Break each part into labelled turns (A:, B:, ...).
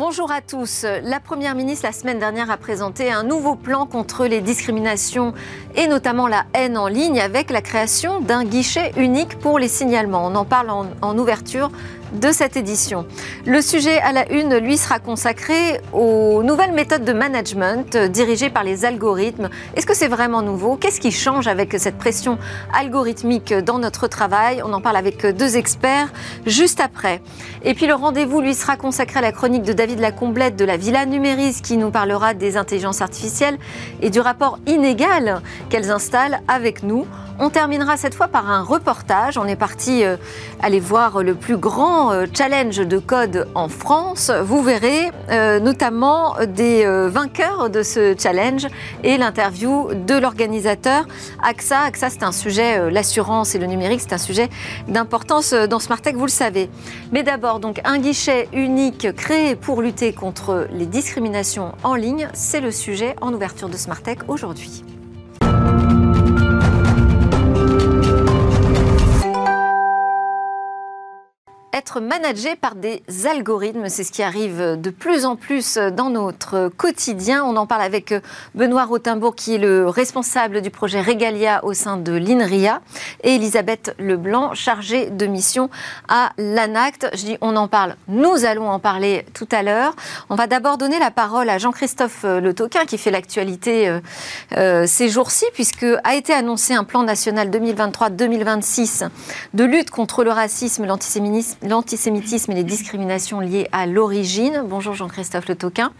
A: Bonjour à tous. La Première ministre, la semaine dernière, a présenté un nouveau plan contre les discriminations et notamment la haine en ligne avec la création d'un guichet unique pour les signalements. On en parle en, ouverture de cette édition. Le sujet à la une, lui, sera consacré aux nouvelles méthodes de management dirigées par les algorithmes. Est-ce que c'est vraiment nouveau? Qu'est-ce qui change avec cette pression algorithmique dans notre travail? On en parle avec deux experts juste après. Et puis le rendez-vous, lui, sera consacré à la chronique de David Lacomblette de la Villa Numéris qui nous parlera des intelligences artificielles et du rapport inégal qu'elles installent avec nous. On terminera cette fois par un reportage. On est parti euh, aller voir le plus grand euh, challenge de code en France. Vous verrez euh, notamment des vainqueurs de ce challenge et l'interview de l'organisateur AXA. AXA, c'est un sujet, l'assurance et le numérique, c'est un sujet d'importance dans Smartech, vous le savez. Mais d'abord, donc, un guichet unique créé pour lutter contre les discriminations en ligne, c'est le sujet en ouverture de Smartech aujourd'hui. Être managé par des algorithmes. C'est ce qui arrive de plus en plus dans notre quotidien. On en parle avec Benoît Rotembourg, qui est le responsable du projet Regalia au sein de l'INRIA, et Elisabeth Leblanc, chargée de mission à l'ANACT. Je dis on en parle, nous allons en parler tout à l'heure. On va d'abord donner la parole à Jean-Christophe Le Toquin, qui fait l'actualité euh, euh, ces jours-ci, puisque a été annoncé un plan national 2023-2026 de lutte contre le racisme, l'antisémitisme l'antisémitisme et les discriminations liées à l'origine. Bonjour Jean-Christophe Le Toquin.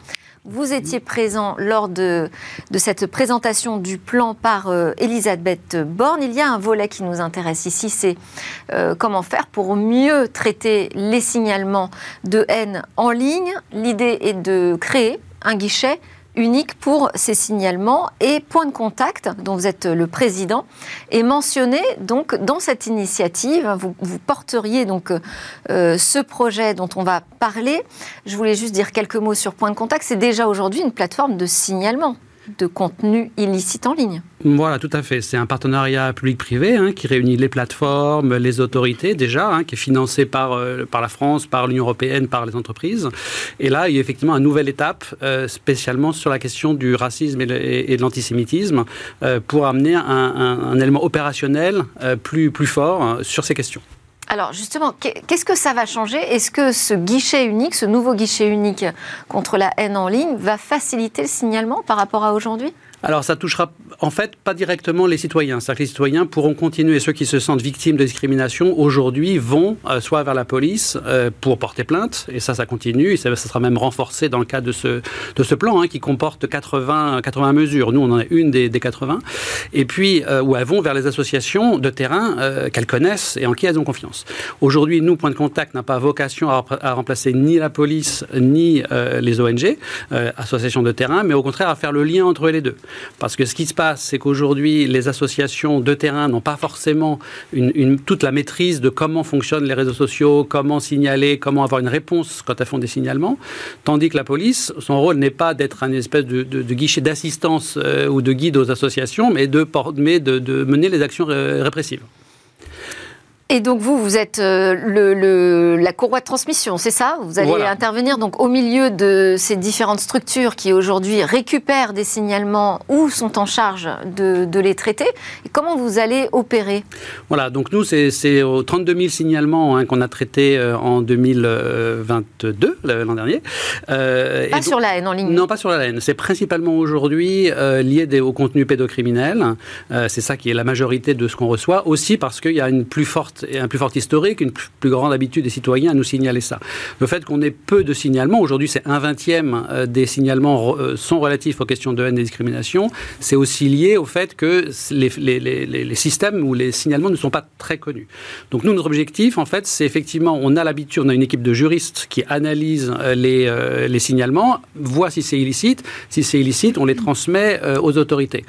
A: Vous étiez présent lors de, cette présentation du plan par euh, Elisabeth Borne. Il y a un volet qui nous intéresse ici, c'est euh, comment faire pour mieux traiter les signalements de haine en ligne. L'idée est de créer un guichet unique pour ces signalements et Point de Contact, dont vous êtes le président, est mentionné donc dans cette initiative. Vous, porteriez donc euh, ce projet dont on va parler. Je voulais juste dire quelques mots sur Point de Contact. C'est déjà aujourd'hui une plateforme de signalement de contenu illicite en ligne.
B: Voilà, tout à fait. C'est un partenariat public-privé hein, qui réunit les plateformes, les autorités déjà, hein, qui est financé par, euh, par la France, par l'Union européenne, par les entreprises. Et là, il y a effectivement une nouvelle étape, euh, spécialement sur la question du racisme et, de l'antisémitisme, euh, pour amener un, un, élément opérationnel plus, plus fort sur ces questions.
A: Alors justement, qu'est-ce que ça va changer? Est-ce que ce guichet unique, ce nouveau guichet unique contre la haine en ligne, va faciliter le signalement par rapport à aujourd'hui?
B: Alors ça touchera en fait pas directement les citoyens. C'est-à-dire que les citoyens pourront continuer, ceux qui se sentent victimes de discrimination aujourd'hui vont euh, soit vers la police euh, pour porter plainte, et ça ça continue, et ça, sera même renforcé dans le cadre de ce, de ce plan hein, qui comporte 80, 80 mesures. Nous on en a une des, des 80. Et puis euh, où elles vont vers les associations de terrain qu'elles connaissent et en qui elles ont confiance. Aujourd'hui, nous, Point de Contact n'a pas vocation à, à, remplacer ni la police ni les ONG, associations de terrain, mais au contraire à faire le lien entre les deux. Parce que ce qui se passe, c'est qu'aujourd'hui, les associations de terrain n'ont pas forcément toute la maîtrise de comment fonctionnent les réseaux sociaux, comment signaler, comment avoir une réponse quand elles font des signalements. Tandis que la police, son rôle n'est pas d'être un espèce de, guichet d'assistance euh, ou de guide aux associations, mais de, mais de mener les actions répressives.
A: Et donc vous, vous êtes euh, le, la courroie de transmission, c'est ça? Vous allez intervenir donc au milieu de ces différentes structures qui aujourd'hui récupèrent des signalements ou sont en charge de, de les traiter. Et comment vous allez opérer?
B: Voilà, donc nous, c'est 32 000 signalements hein, qu'on a traités euh, en 2022, l'an dernier.
A: Euh, pas sur la haine en ligne
B: Non, pas sur la haine. C'est principalement aujourd'hui lié au contenu pédocriminel. c'est ça qui est la majorité de ce qu'on reçoit. Aussi parce qu'il y a une plus forte et un plus fort historique, une plus grande habitude des citoyens à nous signaler ça. Le fait qu'on ait peu de signalements, aujourd'hui c'est un vingtième euh, des signalements euh, sont relatifs aux questions de haine et discrimination, c'est aussi lié au fait que les, les, systèmes ou les signalements ne sont pas très connus. Donc nous, notre objectif, en fait, c'est effectivement, on a l'habitude, on a une équipe de juristes qui analyse euh, les signalements, voit si c'est illicite. Si c'est illicite, on les transmet aux autorités.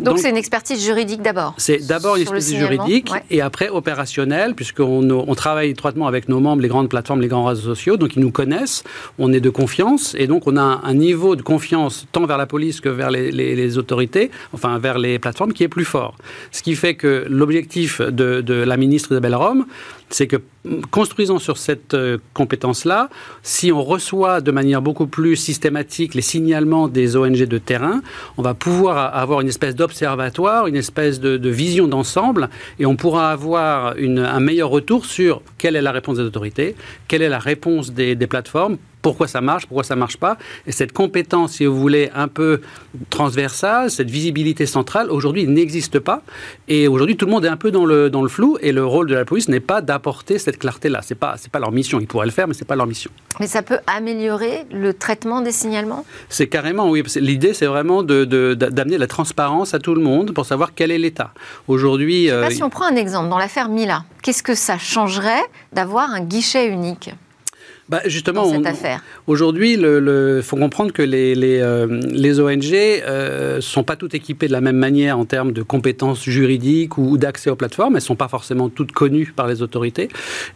A: Donc c'est une expertise juridique d'abord
B: C'est d'abord une expertise juridique et après opérationnelle, puisqu'on on travaille étroitement avec nos membres, les grandes plateformes, les grands réseaux sociaux, donc ils nous connaissent, on est de confiance et donc on a un niveau de confiance tant vers la police que vers les, les, autorités, enfin vers les plateformes, qui est plus fort. Ce qui fait que l'objectif de, de la ministre Isabelle Rome, c'est que construisant sur cette euh, compétence-là, si on reçoit de manière beaucoup plus systématique les signalements des ONG de terrain, on va pouvoir avoir une espèce d'observatoire, une espèce de, vision d'ensemble, et on pourra avoir un meilleur retour sur quelle est la réponse des autorités, quelle est la réponse des plateformes pourquoi ça marche, pourquoi ça marche pas. Et cette compétence, si vous voulez, un peu transversale, cette visibilité centrale, aujourd'hui n'existe pas. Et aujourd'hui, tout le monde est un peu dans le, dans le flou. Et le rôle de la police n'est pas d'apporter cette clarté-là. C'est pas, c'est pas leur mission. Ils pourraient le faire, mais c'est pas leur mission.
A: Mais ça peut améliorer le traitement des signalements?
B: C'est carrément, oui. L'idée, c'est vraiment de, d'amener la transparence à tout le monde pour savoir quel est l'état. Aujourd'hui.
A: Euh, si on prend un exemple, dans l'affaire Mila, qu'est-ce que ça changerait d'avoir un guichet unique?
B: Bah justement, aujourd'hui, il le, faut comprendre que les, les, euh, les ONG ne euh, sont pas toutes équipées de la même manière en termes de compétences juridiques ou, d'accès aux plateformes. Elles ne sont pas forcément toutes connues par les autorités.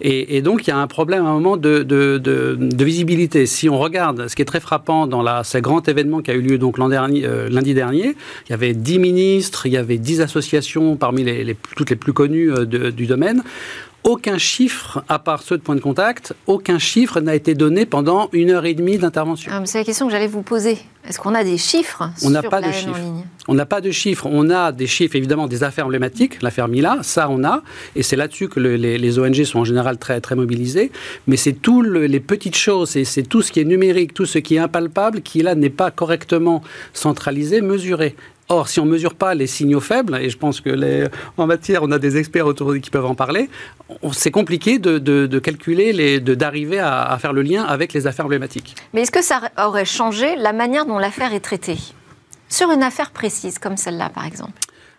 B: Et, et donc, il y a un problème à un moment de, de, de, de, visibilité. Si on regarde ce qui est très frappant dans la, ce grand événement qui a eu lieu donc l'an dernier, euh, lundi dernier, il y avait 10 ministres, il y avait 10 associations parmi les, les toutes les plus connues du domaine aucun chiffre, à part ceux de point de contact, aucun chiffre n'a été donné pendant une heure et demie d'intervention.
A: Ah, c'est la question que j'allais vous poser. Est-ce qu'on a des chiffres
B: On n'a pas de chiffres. On n'a pas de chiffres. On a des chiffres, évidemment, des affaires emblématiques, l'affaire Mila, ça on a, et c'est là-dessus que les, ONG sont en général très, très mobilisées. Mais c'est toutes les petites choses, c'est tout ce qui est numérique, tout ce qui est impalpable, qui là n'est pas correctement centralisé, mesuré. Or, si on ne mesure pas les signaux faibles, et je pense que en matière, on a des experts autour qui peuvent en parler, c'est compliqué de, calculer, d'arriver à, à, faire le lien avec les affaires emblématiques.
A: Mais est-ce que ça aurait changé la manière dont l'affaire est traitée? Sur une affaire précise, comme celle-là, par exemple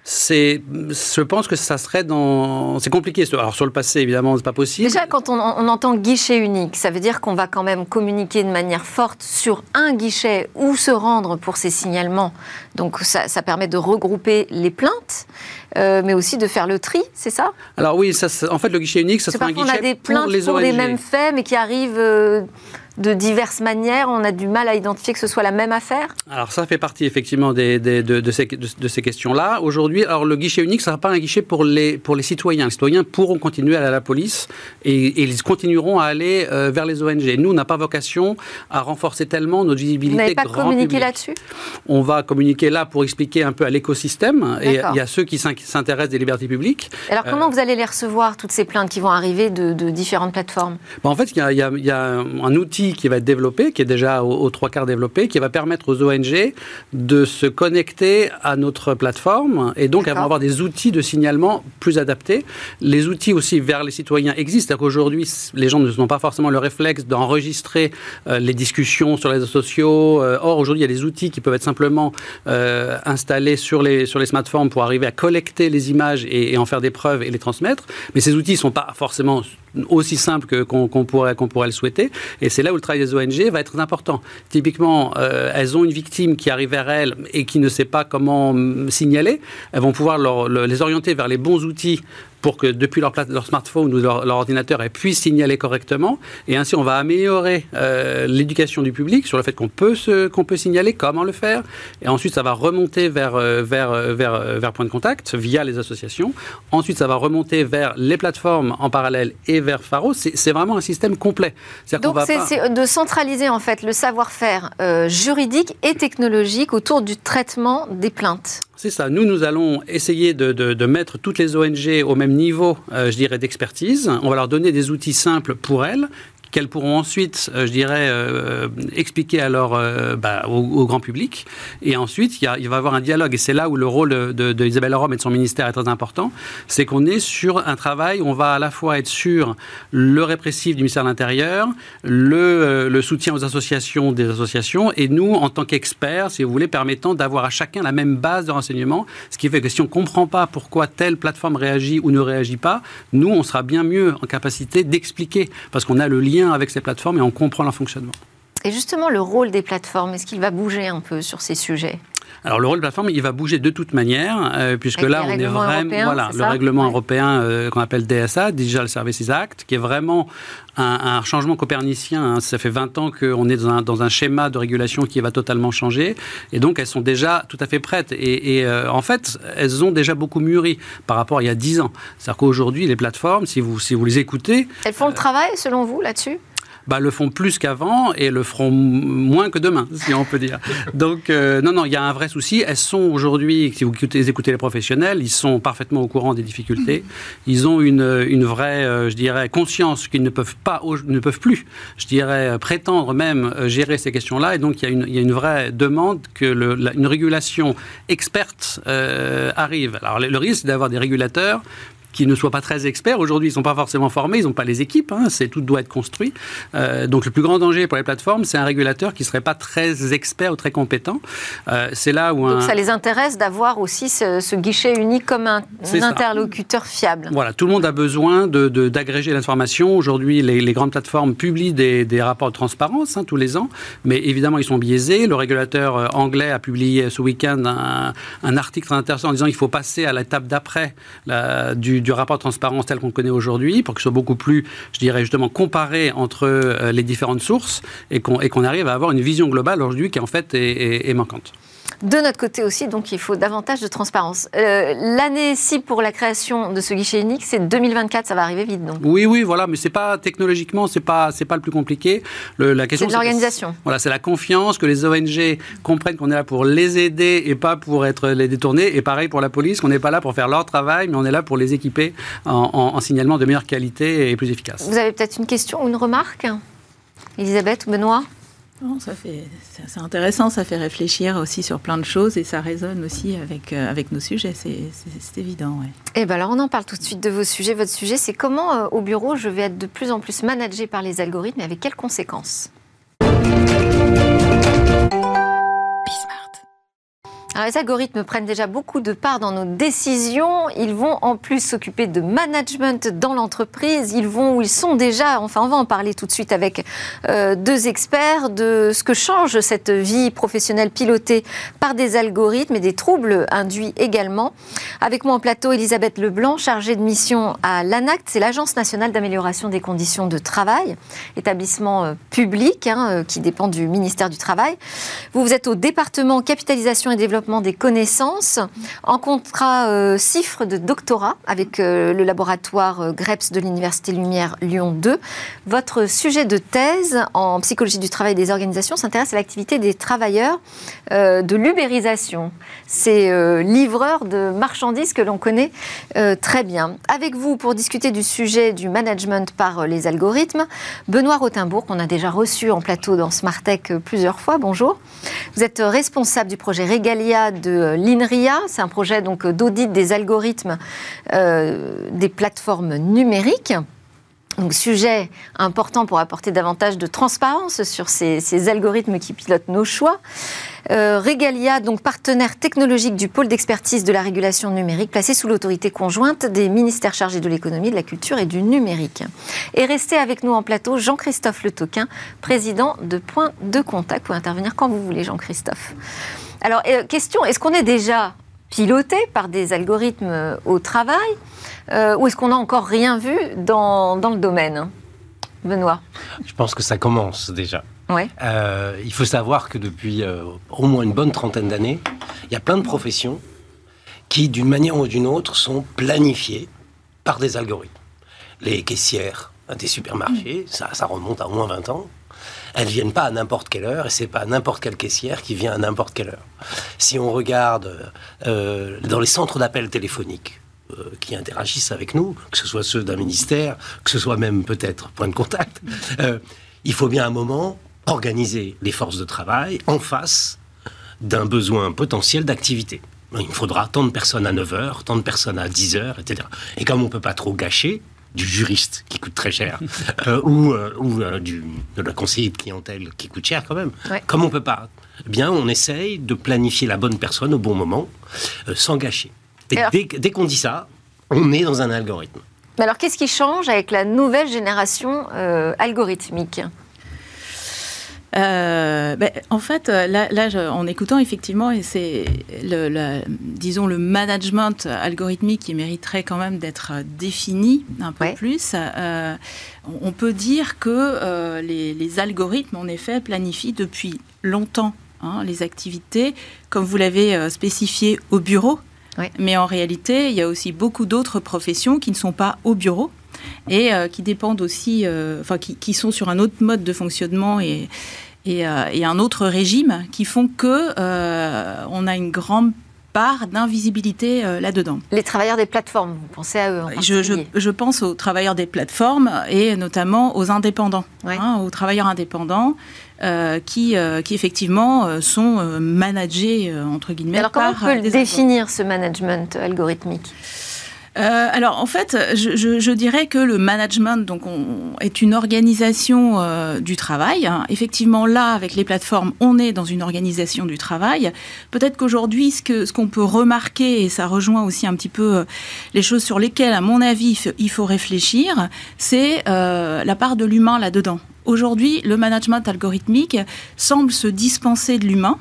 B: c'est, je pense que ça serait dans, c'est compliqué. Alors sur le passé, évidemment, c'est pas possible.
A: Déjà, quand on, entend guichet unique, ça veut dire qu'on va quand même communiquer de manière forte sur un guichet où se rendre pour ces signalements. Donc ça, permet de regrouper les plaintes, euh, mais aussi de faire le tri, c'est ça?
B: Alors oui, ça, en fait, le guichet unique, ça sera un guichet
A: on a des plaintes pour, les mêmes faits, mais qui arrivent. Euh, de diverses manières On a du mal à identifier que ce soit la même affaire
B: Alors ça fait partie effectivement des, de, ces, de, ces questions-là. Aujourd'hui, alors le guichet unique, ce ne sera pas un guichet pour les, pour les citoyens. Les citoyens pourront continuer à aller à la police et, ils continueront à aller euh, vers les ONG. Nous, on n'a pas vocation à renforcer tellement notre visibilité. Vous
A: n'avez pas communiqué là-dessus
B: On va communiquer là pour expliquer un peu à l'écosystème. Et il y a ceux qui s'intéressent des libertés publiques.
A: Alors comment euh, vous allez les recevoir, toutes ces plaintes qui vont arriver de, différentes plateformes?
B: En fait, il y, y a un outil qui va être développé, qui est déjà aux, trois quarts développé, qui va permettre aux ONG de se connecter à notre plateforme et donc avoir des outils de signalement plus adaptés. Les outils aussi vers les citoyens existent, c'est-à-dire qu'aujourd'hui, les gens n'ont pas forcément le réflexe d'enregistrer euh, les discussions sur les réseaux sociaux. Euh, or, aujourd'hui, il y a des outils qui peuvent être simplement euh, installés sur les, sur les smartphones pour arriver à collecter les images et, en faire des preuves et les transmettre. Mais ces outils ne sont pas forcément aussi simples qu'on pourrait, qu'on pourrait le souhaiter. Et c'est là où le travail des ONG va être important. Typiquement, euh, elles ont une victime qui arrive vers elles et qui ne sait pas comment signaler. Elles vont pouvoir les orienter vers les bons outils pour que depuis leur, leur smartphone ou leur, ordinateur, elles puissent signaler correctement. Et ainsi, on va améliorer euh, l'éducation du public sur le fait qu'on peut, qu'on peut signaler, comment le faire. Et ensuite, ça va remonter vers, euh, vers, vers, vers Point de Contact via les associations. Ensuite, ça va remonter vers les plateformes en parallèle et vers Faro. C'est vraiment un système complet.
A: Donc, c'est de centraliser en fait le savoir-faire juridique et technologique autour du traitement des plaintes.
B: C'est ça. Nous, nous allons essayer de, de, mettre toutes les ONG au même niveau, euh, je dirais, d'expertise. On va leur donner des outils simples pour elles qu'elles pourront ensuite, euh, je dirais, euh, expliquer alors euh, bah, au, grand public. Et ensuite, il, va y avoir un dialogue. Et c'est là où le rôle de, de Isabelle Rome et de son ministère est très important. C'est qu'on est sur un travail où on va à la fois être sur le répressif du ministère de l'Intérieur, le, le, soutien aux associations des associations, et nous, en tant qu'experts, si vous voulez, permettant d'avoir à chacun la même base de renseignement. Ce qui fait que si on ne comprend pas pourquoi telle plateforme réagit ou ne réagit pas, nous, on sera bien mieux en capacité d'expliquer, parce qu'on a le lien avec ces plateformes et on comprend leur fonctionnement.
A: Et justement, le rôle des plateformes, est-ce qu'il va bouger un peu sur ces sujets?
B: Alors le rôle de plateforme, il va bouger de toute manière, puisque là, on est vraiment voilà le règlement européen qu'on appelle DSA, Digital Services Act, qui est vraiment un, changement copernicien. Hein. Ça fait 20 ans qu'on est dans un, dans un, schéma de régulation qui va totalement changer. Et donc, elles sont déjà tout à fait prêtes. Et, euh, en fait, elles ont déjà beaucoup mûri par rapport à il y a 10 ans. C'est-à-dire qu'aujourd'hui, les plateformes, si vous, si vous les écoutez...
A: Elles font le travail, selon vous, là-dessus?
B: Bah, le font plus qu'avant et le feront moins que demain, si on peut dire. Donc, euh, non, non, il y a un vrai souci. Elles sont aujourd'hui, si vous écoutez, les professionnels, ils sont parfaitement au courant des difficultés. Ils ont une, une vraie, euh, je dirais, conscience qu'ils ne peuvent pas, ne peuvent plus, je dirais, prétendre même euh, gérer ces questions-là. Et donc, il y a une, il y a une vraie demande que une régulation experte arrive. Alors, le risque, d'avoir des régulateurs qui ne soient pas très experts. Aujourd'hui, ils ne sont pas forcément formés, ils n'ont pas les équipes, hein, c'est tout doit être construit. Euh, donc le plus grand danger pour les plateformes, c'est un régulateur qui ne serait pas très expert ou très compétent.
A: Euh, c'est là où un... Donc ça les intéresse d'avoir aussi ce, guichet unique comme un, interlocuteur fiable.
B: Voilà, tout le monde a besoin d'agréger de, l'information. Aujourd'hui, les, grandes plateformes publient des, rapports de transparence hein, tous les ans, mais évidemment, ils sont biaisés. Le régulateur euh, anglais a publié ce week-end un, un article très intéressant en disant qu'il faut passer à l'étape d'après du, du rapport de transparence tel qu'on connaît aujourd'hui, pour qu'il soit beaucoup plus, je dirais justement, comparé entre euh, les différentes sources et qu'on arrive à avoir une vision globale aujourd'hui qui en fait est manquante.
A: De notre côté aussi, donc il faut davantage de transparence. Euh, l'année ci pour la création de ce guichet unique, c'est 2024, ça va arriver vite donc.
B: Oui, oui, voilà, mais c'est pas technologiquement, c'est pas, c'est pas le plus compliqué.
A: la question, c'est l'organisation.
B: Voilà, c'est la confiance que les ONG comprennent qu'on est là pour les aider et pas pour être les détourner. Et pareil pour la police, qu'on n'est pas là pour faire leur travail, mais on est là pour les équiper en, en signalement de meilleure qualité et plus efficace.
A: Vous avez peut-être une question ou une remarque, Elisabeth ou Benoît?
C: Ça fait, c'est intéressant, ça fait réfléchir aussi sur plein de choses et ça résonne aussi avec, euh, avec nos sujets, c'est évident.
A: Eh ben alors on en parle tout de suite de vos sujets. Votre sujet, c'est comment euh, au bureau je vais être de plus en plus managé par les algorithmes et avec quelles conséquences? Alors, les algorithmes prennent déjà beaucoup de part dans nos décisions. Ils vont en plus s'occuper de management dans l'entreprise. Ils vont, ils sont déjà, enfin, on va en parler tout de suite avec euh, deux experts de ce que change cette vie professionnelle pilotée par des algorithmes et des troubles induits également. Avec moi en plateau, Elisabeth Leblanc, chargée de mission à l'ANACT, c'est l'Agence nationale d'amélioration des conditions de travail, établissement euh, public hein, euh, qui dépend du ministère du Travail. Vous, vous êtes au département capitalisation et développement des connaissances en contrat euh, de doctorat avec euh, le laboratoire euh, GREPS de l'Université Lumière Lyon 2. Votre sujet de thèse en psychologie du travail des organisations s'intéresse à l'activité des travailleurs de l'ubérisation. Ces livreurs de marchandises que l'on connaît très bien. Avec vous, pour discuter du sujet du management par les algorithmes, Benoît Rothenbourg, qu'on a déjà reçu en plateau dans Smartech plusieurs fois. Bonjour. Vous êtes responsable du projet Régalia de l'INRIA. C'est un projet donc d'audit des algorithmes euh, des plateformes numériques. Donc, sujet important pour apporter davantage de transparence sur ces, algorithmes qui pilotent nos choix. Euh, Regalia, donc partenaire technologique du pôle d'expertise de la régulation numérique, placé sous l'autorité conjointe des ministères chargés de l'économie, de la culture et du numérique. Et restez avec nous en plateau Jean-Christophe Le Toquin, président de Point de Contact. Vous pouvez intervenir quand vous voulez, Jean-Christophe. Alors, euh, question, est-ce qu'on est déjà piloté par des algorithmes euh, au travail euh, ou est-ce qu'on n'a encore rien vu dans, dans le domaine Benoît?
D: Je pense que ça commence déjà.
A: Ouais.
D: il faut savoir que depuis au moins une bonne trentaine d'années, il y a plein de professions qui, d'une manière ou d'une autre, sont planifiées par des algorithmes. Les caissières des supermarchés, ça, ça remonte à au moins 20 ans elles viennent pas à n'importe quelle heure et c'est pas n'importe quelle caissière qui vient à n'importe quelle heure. Si on regarde euh, dans les centres d'appel téléphoniques, euh, qui interagissent avec nous, que ce soit ceux d'un ministère, que ce soit même peut-être point de contact, euh, il faut bien un moment organiser les forces de travail en face d'un besoin potentiel d'activité. Il faudra tant de personnes à 9 heures, tant de personnes à 10 heures, etc. Et comme on ne peut pas trop gâcher, du juriste qui coûte très cher, euh, ou, euh, ou euh, du, de la conseillère de clientèle qui coûte cher quand même. Comme on peut pas, eh bien on essaye de planifier la bonne personne au bon moment, sans gâcher. dès, dès qu'on dit ça, on est dans un algorithme.
A: Mais alors qu'est-ce qui change avec la nouvelle génération algorithmique?
C: Euh, ben, En fait, là, en écoutant, effectivement, et c'est, le, disons, le management algorithmique qui mériterait quand même d'être défini un peu plus. Euh, on peut dire que euh, les, algorithmes, en effet, planifient depuis longtemps hein, les activités, comme vous l'avez spécifié, au bureau. Mais en réalité, il y a aussi beaucoup d'autres professions qui ne sont pas au bureau et qui dépendent aussi, enfin, qui, qui, sont sur un autre mode de fonctionnement et, euh, et, un autre régime qui font que euh, on a une grande part d'invisibilité euh, là-dedans.
A: Les travailleurs des plateformes, vous pensez à eux en
C: je, je, je, pense aux travailleurs des plateformes et notamment aux indépendants, hein, aux travailleurs indépendants qui, qui effectivement sont managés entre guillemets.
A: alors comment on peut définir ce management algorithmique?
C: Euh, alors en fait, je, dirais que le management donc est une organisation euh, du travail. Effectivement, là, avec les plateformes, on est dans une organisation du travail. Peut-être qu'aujourd'hui, ce qu'on ce qu'on peut remarquer, et ça rejoint aussi un petit peu euh, les choses sur lesquelles, à mon avis, il faut réfléchir, c'est la part de l'humain là-dedans. Aujourd'hui, le management algorithmique semble se dispenser de l'humain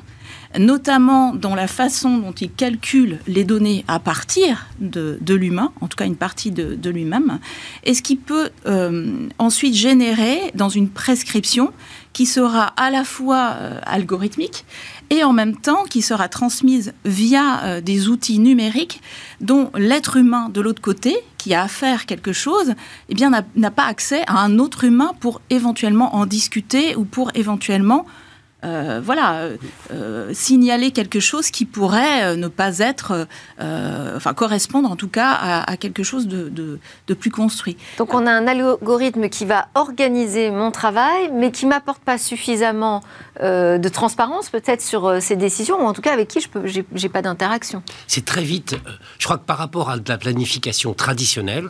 C: notamment dans la façon dont il calcule les données à partir de, l'humain, en tout cas une partie de, lui-même, et ce qui peut euh, ensuite générer dans une prescription qui sera à la fois euh, algorithmique et en même temps qui sera transmise via euh, des outils numériques dont l'être humain de l'autre côté, qui a à faire quelque chose, eh bien n'a pas accès à un autre humain pour éventuellement en discuter ou pour éventuellement euh, voilà, euh, euh, signaler quelque chose qui pourrait ne pas être, enfin correspondre en tout cas à, quelque chose de, plus construit.
A: Donc on a un algorithme qui va organiser mon travail, mais qui m'apporte pas suffisamment de transparence peut-être sur ces décisions, ou en tout cas avec qui je n'ai pas d'interaction.
D: C'est très vite. je crois que par rapport à la planification traditionnelle,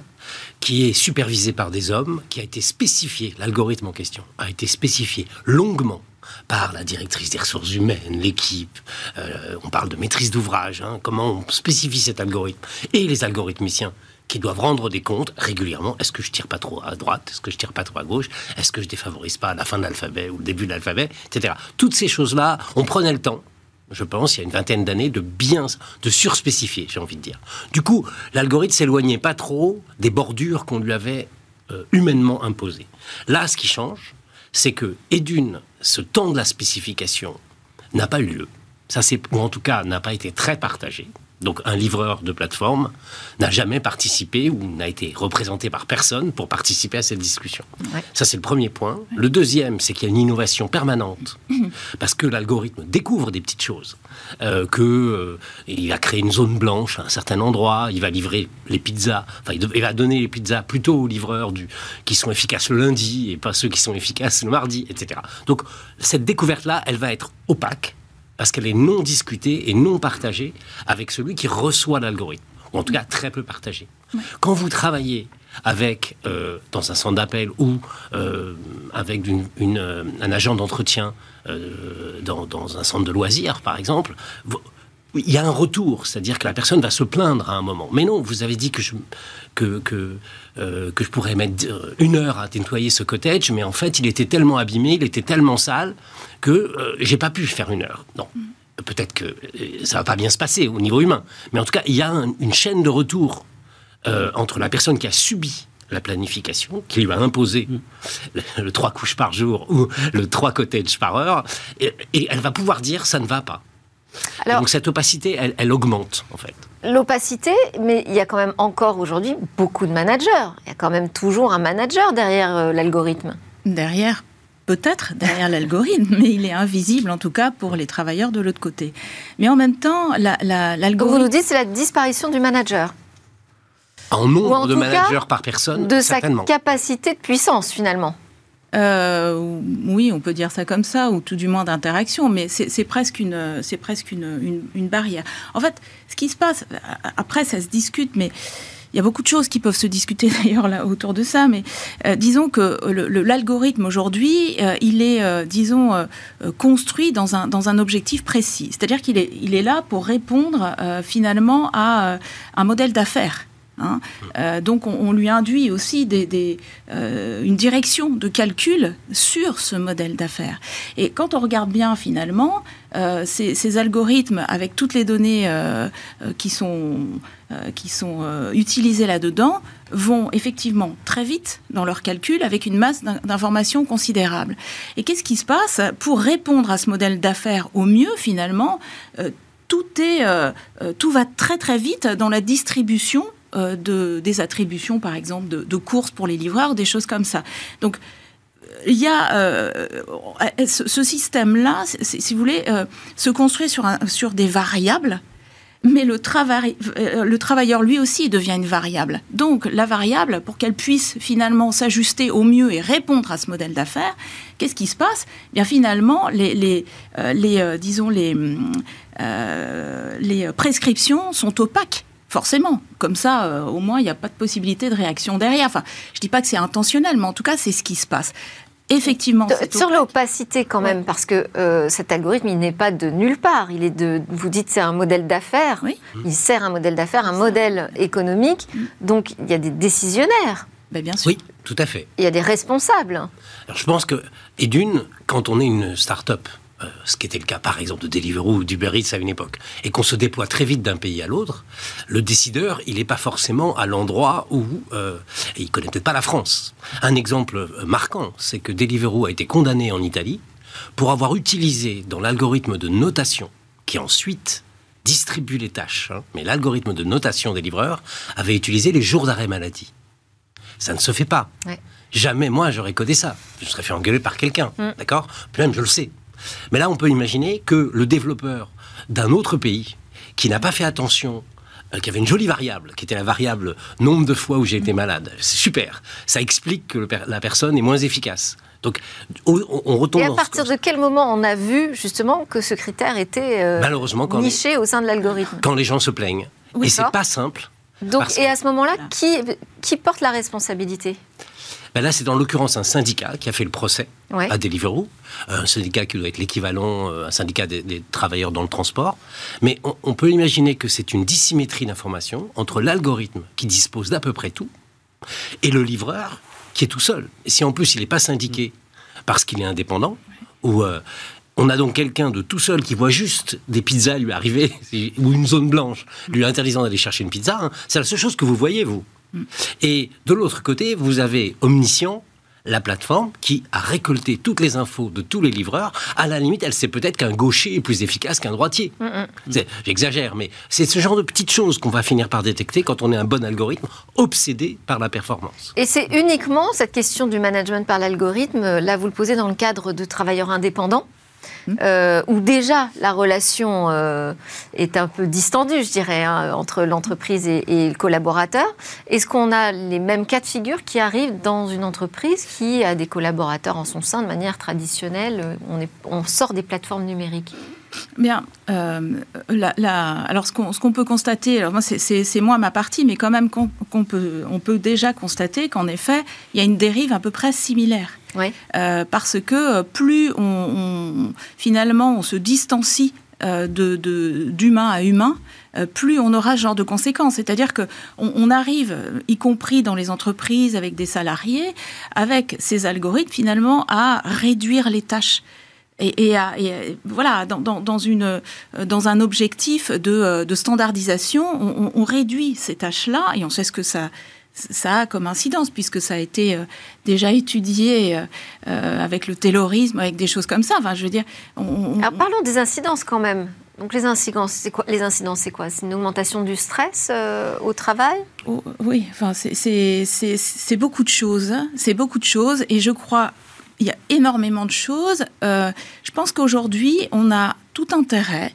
D: qui est supervisée par des hommes, qui a été spécifié, l'algorithme en question a été spécifié longuement par la directrice des ressources humaines, l'équipe. Euh, on parle de maîtrise d'ouvrage, hein, comment on spécifie cet algorithme. Et les algorithmiciens qui doivent rendre des comptes régulièrement. Est-ce que je tire pas trop à droite? Est-ce que je tire pas trop à gauche? Est-ce que je défavorise pas la fin de l'alphabet ou le début de l'alphabet Etc. Toutes ces choses-là, on prenait le temps je pense, il y a une vingtaine d'années, de bien, de surspécifier, j'ai envie de dire. Du coup, l'algorithme s'éloignait pas trop des bordures qu'on lui avait euh, humainement imposées. Là, ce qui change, c'est que, et d'une, ce temps de la spécification n'a pas eu lieu. Ça, c'est, ou en tout cas, n'a pas été très partagé. Donc un livreur de plateforme n'a jamais participé ou n'a été représenté par personne pour participer à cette discussion. Ça, c'est le premier point. Le deuxième, c'est qu'il y a une innovation permanente parce que l'algorithme découvre des petites choses. Euh, que euh, il va créer une zone blanche à un certain endroit, il va livrer les pizzas, enfin il, va donner les pizzas plutôt aux livreurs du, qui sont efficaces le lundi et pas ceux qui sont efficaces le mardi, etc. Donc cette découverte-là, elle va être opaque parce qu'elle est non discutée et non partagée avec celui qui reçoit l'algorithme, ou en tout cas très peu partagée. Quand vous travaillez avec, euh, dans un centre d'appel ou euh, avec une, euh, un agent d'entretien dans, dans, un centre de loisirs, par exemple, il y a un retour, c'est-à-dire que la personne va se plaindre à un moment. Mais non, vous avez dit que je, que, que, que je pourrais mettre une heure à nettoyer ce cottage, mais en fait, il était tellement abîmé, il était tellement sale que euh, j'ai pas pu faire une heure. Non. Peut-être que euh, ça va pas bien se passer au niveau humain. Mais en tout cas, il y a une chaîne de retour euh, entre la personne qui a subi la planification, qui lui a imposé le, trois couches par jour ou le trois cottages par heure, et, elle va pouvoir dire ça ne va pas. Donc cette opacité, elle, elle augmente en fait.
A: L'opacité, mais il y a quand même encore aujourd'hui beaucoup de managers. Il y a quand même toujours un manager derrière l'algorithme.
C: Derrière peut-être derrière l'algorithme, mais il est invisible en tout cas pour les travailleurs de l'autre côté. Mais en même temps, l'algorithme...
A: Vous nous dites c'est la disparition du manager
D: En nombre de managers par personne
A: De sa capacité de puissance finalement
C: euh, oui, on peut dire ça comme ça, ou tout du moins d'interaction, mais c'est presque, une, presque une, une, barrière. En fait, ce qui se passe, après ça se discute, mais il y a beaucoup de choses qui peuvent se discuter d'ailleurs autour de ça, mais euh, disons que l'algorithme aujourd'hui, euh, il est, disons, construit dans un, dans un objectif précis. C'est-à-dire qu'il est, il est là pour répondre finalement à un modèle d'affaires. Hein. Euh, donc on, lui induit aussi euh, une direction de calcul sur ce modèle d'affaires. Et quand on regarde bien finalement, euh, ces, algorithmes avec toutes les données qui sont, qui sont utilisées là-dedans vont effectivement très vite dans leur calcul avec une masse d'informations considérable. Et qu'est-ce qui se passe pour répondre à ce modèle d'affaires au mieux finalement tout, est, tout va très très vite dans la distribution euh, de, des attributions, par exemple, de, courses pour les livreurs, des choses comme ça. Donc, il y a euh, ce, système-là, si vous voulez, euh, se construit sur, sur des variables, mais le, le travailleur lui aussi devient une variable. Donc la variable, pour qu'elle puisse finalement s'ajuster au mieux et répondre à ce modèle d'affaires, qu'est-ce qui se passe? Eh Bien finalement, les, les disons les, les prescriptions sont opaques Forcément. Comme ça, euh, au moins, il n'y a pas de possibilité de réaction derrière. Enfin, je ne dis pas que c'est intentionnel, mais en tout cas, c'est ce qui se passe. Effectivement.
A: Sur l'opacité quand même, parce que euh, cet algorithme, il n'est pas de nulle part. Il est de, vous dites, c'est un modèle d'affaires. Oui. Il sert un modèle d'affaires, un modèle économique. Mm. Donc, il y a des décisionnaires.
C: Ben, bien sûr.
D: Oui, tout à fait.
A: Il y a des responsables.
D: Alors, je pense que, et d'une, quand on est une start-up, euh, ce qui était le cas par exemple de Deliveroo ou d'Uber Eats à une époque, et qu'on se déploie très vite d'un pays à l'autre, le décideur, il n'est pas forcément à l'endroit où euh, il connaît peut-être pas la France. Un exemple euh, marquant, c'est que Deliveroo a été condamné en Italie pour avoir utilisé dans l'algorithme de notation, qui ensuite distribue les tâches, hein, mais l'algorithme de notation des livreurs avait utilisé les jours d'arrêt maladie. Ça ne se fait pas. Jamais moi j'aurais codé ça. Je serais fait engueuler par quelqu'un, mm. d'accord? Même je le sais. Mais là, on peut imaginer que le développeur d'un autre pays qui n'a pas fait attention euh, qui avait une jolie variable, qui était la variable nombre de fois où j'ai été malade. C'est super. Ça explique que la personne est moins efficace. Donc, on, retombe.
A: Et à partir de quel moment on a vu justement que ce critère était euh, Malheureusement, niché au sein de l'algorithme?
D: Quand les gens se plaignent. et c'est pas simple.
A: Donc, et à ce moment-là, qui, qui porte la responsabilité?
D: Ben là, c'est dans l'occurrence un syndicat qui a fait le procès à Deliveroo, un syndicat qui doit être l'équivalent, euh, un syndicat des, travailleurs dans le transport. Mais on, peut imaginer que c'est une dissymétrie d'information entre l'algorithme qui dispose d'à peu près tout et le livreur qui est tout seul. Et si en plus il n'est pas syndiqué parce qu'il est indépendant, ou euh, on a donc quelqu'un de tout seul qui voit juste des pizzas lui arriver, ou une zone blanche lui interdisant d'aller chercher une pizza, hein, c'est la seule chose que vous voyez, vous. Et de l'autre côté, vous avez Omniscient, la plateforme qui a récolté toutes les infos de tous les livreurs. À la limite, elle sait peut-être qu'un gaucher est plus efficace qu'un droitier. Mm, mm. J'exagère, mais c'est ce genre de petites choses qu'on va finir par détecter quand on est un bon algorithme obsédé par la performance.
A: Et c'est uniquement cette question du management par l'algorithme, là vous le posez dans le cadre de travailleurs indépendants euh, où déjà la relation euh, est un peu distendue, je dirais, hein, entre l'entreprise et, le collaborateur. Est-ce qu'on a les mêmes cas de figure qui arrivent dans une entreprise qui a des collaborateurs en son sein de manière traditionnelle on, est, on sort des plateformes numériques?
C: Bien, euh, alors ce qu'on peut constater, alors moi c'est moi ma partie, mais quand même qu'on peut, on peut déjà constater qu'en effet il y a une dérive à peu près similaire. Euh, parce que plus on, finalement on se distancie euh, d'humain à humain, euh, plus on aura ce genre de conséquences. C'est-à-dire que on, arrive, y compris dans les entreprises avec des salariés, avec ces algorithmes finalement à réduire les tâches. Et, voilà, dans, un objectif de, standardisation, on, on, réduit ces tâches-là et on sait ce que ça, ça a comme incidence, puisque ça a été euh, déjà étudié euh, euh, avec le terrorisme, avec des choses comme ça. Enfin, je veux dire.
A: Alors parlons des incidences quand même. Donc les incidences, c'est quoi Les incidences, c'est quoi? C'est une augmentation du stress au travail?
C: Oh, Oui, enfin c'est beaucoup de choses. Hein. C'est beaucoup de choses, et je crois il y a énormément de choses. je pense qu'aujourd'hui, on a tout intérêt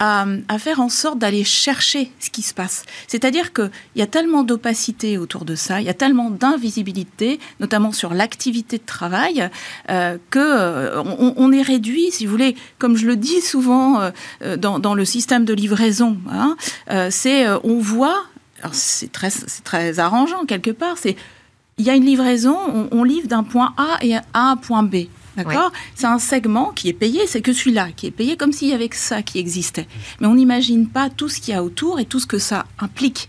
C: à, faire en sorte d'aller chercher ce qui se passe. C'est-à-dire qu'il y a tellement d'opacité autour de ça, il y a tellement d'invisibilité, notamment sur l'activité de travail, euh, que euh, on, est réduit, si vous voulez, comme je le dis souvent euh, dans, le système de livraison, hein, c'est on voit, c'est très, très arrangeant quelque part, c'est il y a une livraison, on, livre d'un point A à un point B. D'accord C'est un segment qui est payé, c'est que celui-là qui est payé comme s'il y avait que ça qui existait. Mais on n'imagine pas tout ce qu'il y a autour et tout ce que ça implique.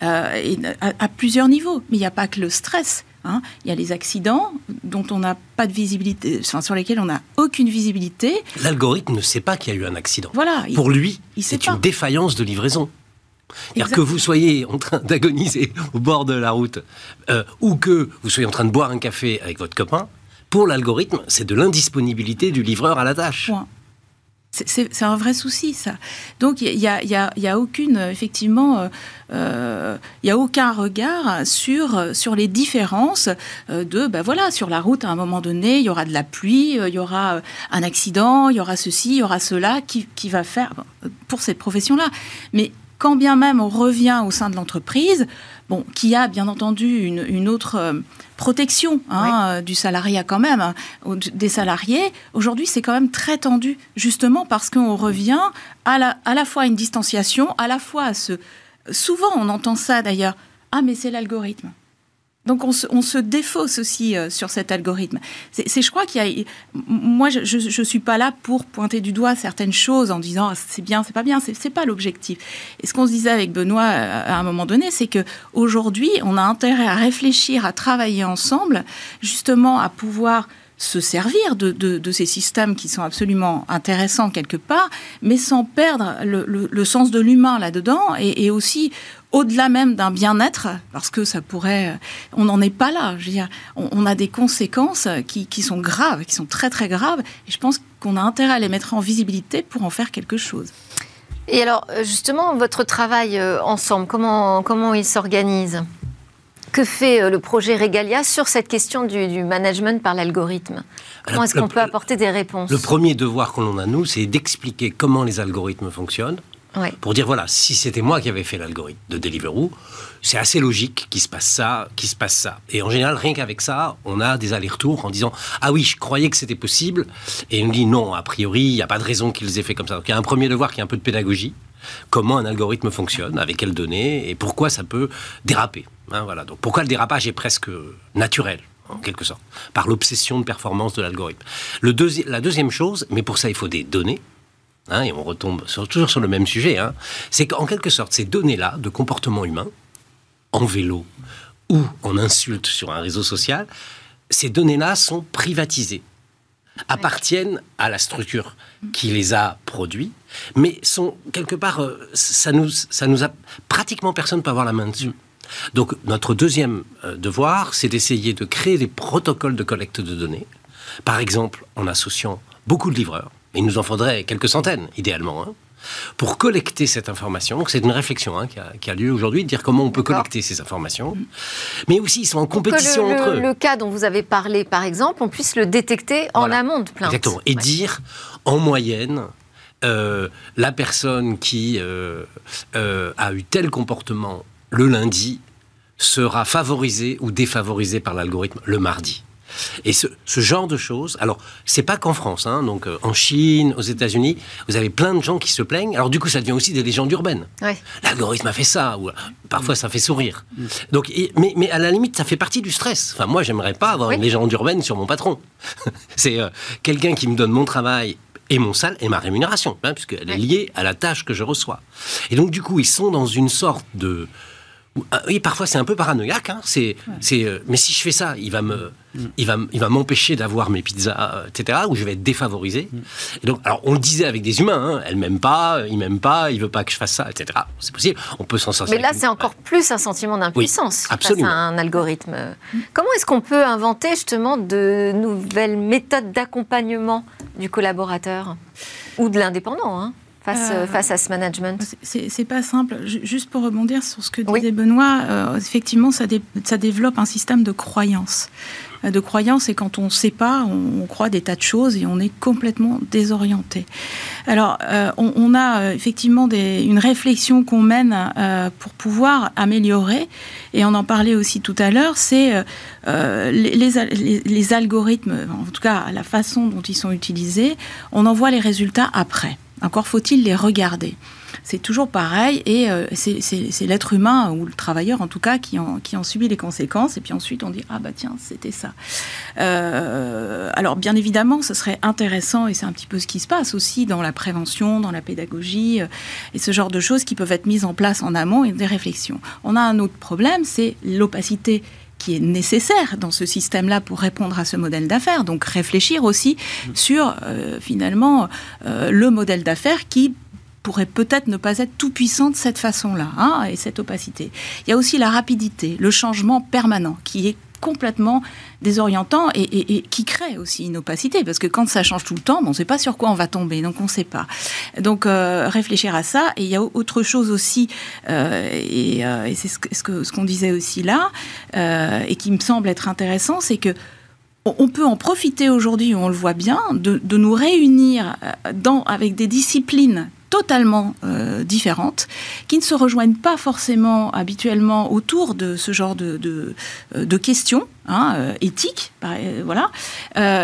C: et à, plusieurs niveaux. Mais il n'y a pas que le stress. Hein. Il y a les accidents dont on n'a pas de visibilité, enfin, sur lesquels on n'a aucune visibilité.
D: L'algorithme ne sait pas qu'il y a eu un accident.
C: Voilà.
D: Pour lui, c'est une défaillance de livraison. Que vous soyez en train d'agoniser au bord de la route euh, ou que vous soyez en train de boire un café avec votre copain, pour l'algorithme, c'est de l'indisponibilité du livreur à la tâche.
C: C'est un vrai souci, ça. Donc, il n'y a, y a, y aucune, effectivement, euh, euh, il a aucun regard sur, sur les différences de, ben voilà, sur la route, à un moment donné, il y aura de la pluie, il y aura un accident, il y aura ceci, il y aura cela, qui, qui va faire, pour cette profession-là. Mais quand bien même on revient au sein de l'entreprise, bon, qui a bien entendu une, autre euh, protection hein, euh, du salariat quand même, hein, des salariés, aujourd'hui c'est quand même très tendu, justement parce qu'on revient à la, à la fois à une distanciation, à la fois à ce... Souvent on entend ça d'ailleurs, ah mais c'est l'algorithme. Donc on se, défausse aussi euh, sur cet algorithme. C'est, je crois qu'il y a, moi je, je, suis pas là pour pointer du doigt certaines choses en disant ah, c'est bien, c'est pas bien, c'est pas l'objectif. Et ce qu'on se disait avec Benoît euh, à un moment donné, c'est que aujourd'hui on a intérêt à réfléchir, à travailler ensemble, justement à pouvoir se servir de, ces systèmes qui sont absolument intéressants quelque part, mais sans perdre le, sens de l'humain là-dedans et, aussi au-delà même d'un bien-être, parce que ça pourrait, on n'en est pas là. Je veux dire, on, a des conséquences qui, qui, sont graves, qui sont très très graves, et je pense qu'on a intérêt à les mettre en visibilité pour en faire quelque chose.
A: Et alors, justement, votre travail euh, ensemble, comment, comment il s'organise? Que fait euh, le projet Regalia sur cette question du, management par l'algorithme? Comment est-ce qu'on peut apporter des réponses?
D: Le premier devoir qu'on a, nous, c'est d'expliquer comment les algorithmes fonctionnent. Pour dire, voilà, si c'était moi qui avais fait l'algorithme de Deliveroo, c'est assez logique qu'il se passe ça, qu'il se passe ça. Et en général, rien qu'avec ça, on a des allers-retours en disant, ah oui, je croyais que c'était possible. Et on dit, non, a priori, il n'y a pas de raison qu'ils aient fait comme ça. Donc il y a un premier devoir qui est un peu de pédagogie comment un algorithme fonctionne, avec quelles données, et pourquoi ça peut déraper. Hein, voilà. Donc pourquoi le dérapage est presque naturel en quelque sorte, par l'obsession de performance de l'algorithme. La deuxième chose, mais pour ça il faut des données, hein, et on retombe toujours sur le même sujet, hein, c'est qu'en quelque sorte ces données-là de comportement humain, en vélo ou en insulte sur un réseau social, ces données-là sont privatisées appartiennent à la structure qui les a produits, mais sont quelque part, euh, ça nous, ça nous a pratiquement personne ne peut avoir la main dessus. Donc notre deuxième euh, devoir, c'est d'essayer de créer des protocoles de collecte de données, par exemple en associant beaucoup de livreurs. Il nous en faudrait quelques centaines, idéalement. Hein pour collecter cette information. C'est une réflexion hein, qui, a, lieu aujourd'hui, de dire comment on peut collecter ces informations. Mais aussi, ils sont en compétition
A: le,
D: entre eux.
A: Le cas dont vous avez parlé, par exemple, on puisse le détecter en amont de plainte.
D: Exactement. Et dire, en moyenne, euh, la personne qui euh, euh, a eu tel comportement le lundi sera favorisée ou défavorisée par l'algorithme le mardi. Et ce, genre de choses, alors c'est pas qu'en France, hein, donc euh, en Chine, aux États-Unis, vous avez plein de gens qui se plaignent. Alors du coup, ça devient aussi des légendes urbaines. L'algorithme a fait ça, ou parfois ça fait sourire. Donc, mais, mais, à la limite, ça fait partie du stress. Enfin, moi, j'aimerais pas avoir une légende urbaine sur mon patron. c'est euh, quelqu'un qui me donne mon travail et mon salaire et ma rémunération, hein, puisqu'elle est liée à la tâche que je reçois. Et donc, du coup, ils sont dans une sorte de oui, parfois c'est un peu paranoïaque. Hein. C'est, c'est, euh, mais si je fais ça, il va me, mm. il va, il va m'empêcher d'avoir mes pizzas, euh, etc. Ou je vais être défavorisé. Mm. Et donc, alors on le disait avec des humains. Hein. Elle m'aime pas, il m'aime pas, il veut pas que je fasse ça, etc. C'est possible. On peut s'en sortir.
A: Mais là, c'est encore plus un sentiment d'impuissance face à un algorithme. Mm. Comment est-ce qu'on peut inventer justement de nouvelles méthodes d'accompagnement du collaborateur ou de l'indépendant hein? Face, euh, face à ce management
C: C'est pas simple. Juste pour rebondir sur ce que disait Benoît, euh, effectivement, ça, ça, développe un système de croyance. Euh, de croyance, et quand on ne sait pas, on, croit des tas de choses et on est complètement désorienté. Alors, on, a effectivement des, une réflexion qu'on mène pour pouvoir améliorer, et on en parlait aussi tout à l'heure, c'est les, les, les algorithmes, en tout cas la façon dont ils sont utilisés, on en voit les résultats après. Encore faut-il les regarder. C'est toujours pareil et euh, c'est l'être humain ou le travailleur en tout cas qui en, subit les conséquences et puis ensuite on dit ah bah tiens c'était ça. Euh, alors bien évidemment ce serait intéressant et c'est un petit peu ce qui se passe aussi dans la prévention, dans la pédagogie euh, et ce genre de choses qui peuvent être mises en place en amont et des réflexions. On a un autre problème, c'est l'opacité qui est nécessaire dans ce système-là pour répondre à ce modèle d'affaires. Donc réfléchir aussi sur finalement le modèle d'affaires qui pourrait peut-être ne pas être tout puissant de cette façon-là, hein, et cette opacité. Il y a aussi la rapidité, le changement permanent, qui est complètement désorientant et, qui crée aussi une opacité parce que quand ça change tout le temps, on ne sait pas sur quoi on va tomber, donc on ne sait pas. Donc euh, réfléchir à ça et il y a autre chose aussi euh, et, euh, et c'est ce qu'on ce qu'on disait aussi là et qui me semble être intéressant, c'est que on peut en profiter aujourd'hui, on le voit bien, de, de nous réunir dans, avec des disciplines totalement euh, différentes, qui ne se rejoignent pas forcément habituellement autour de ce genre de, euh, questions hein, euh, éthiques. voilà.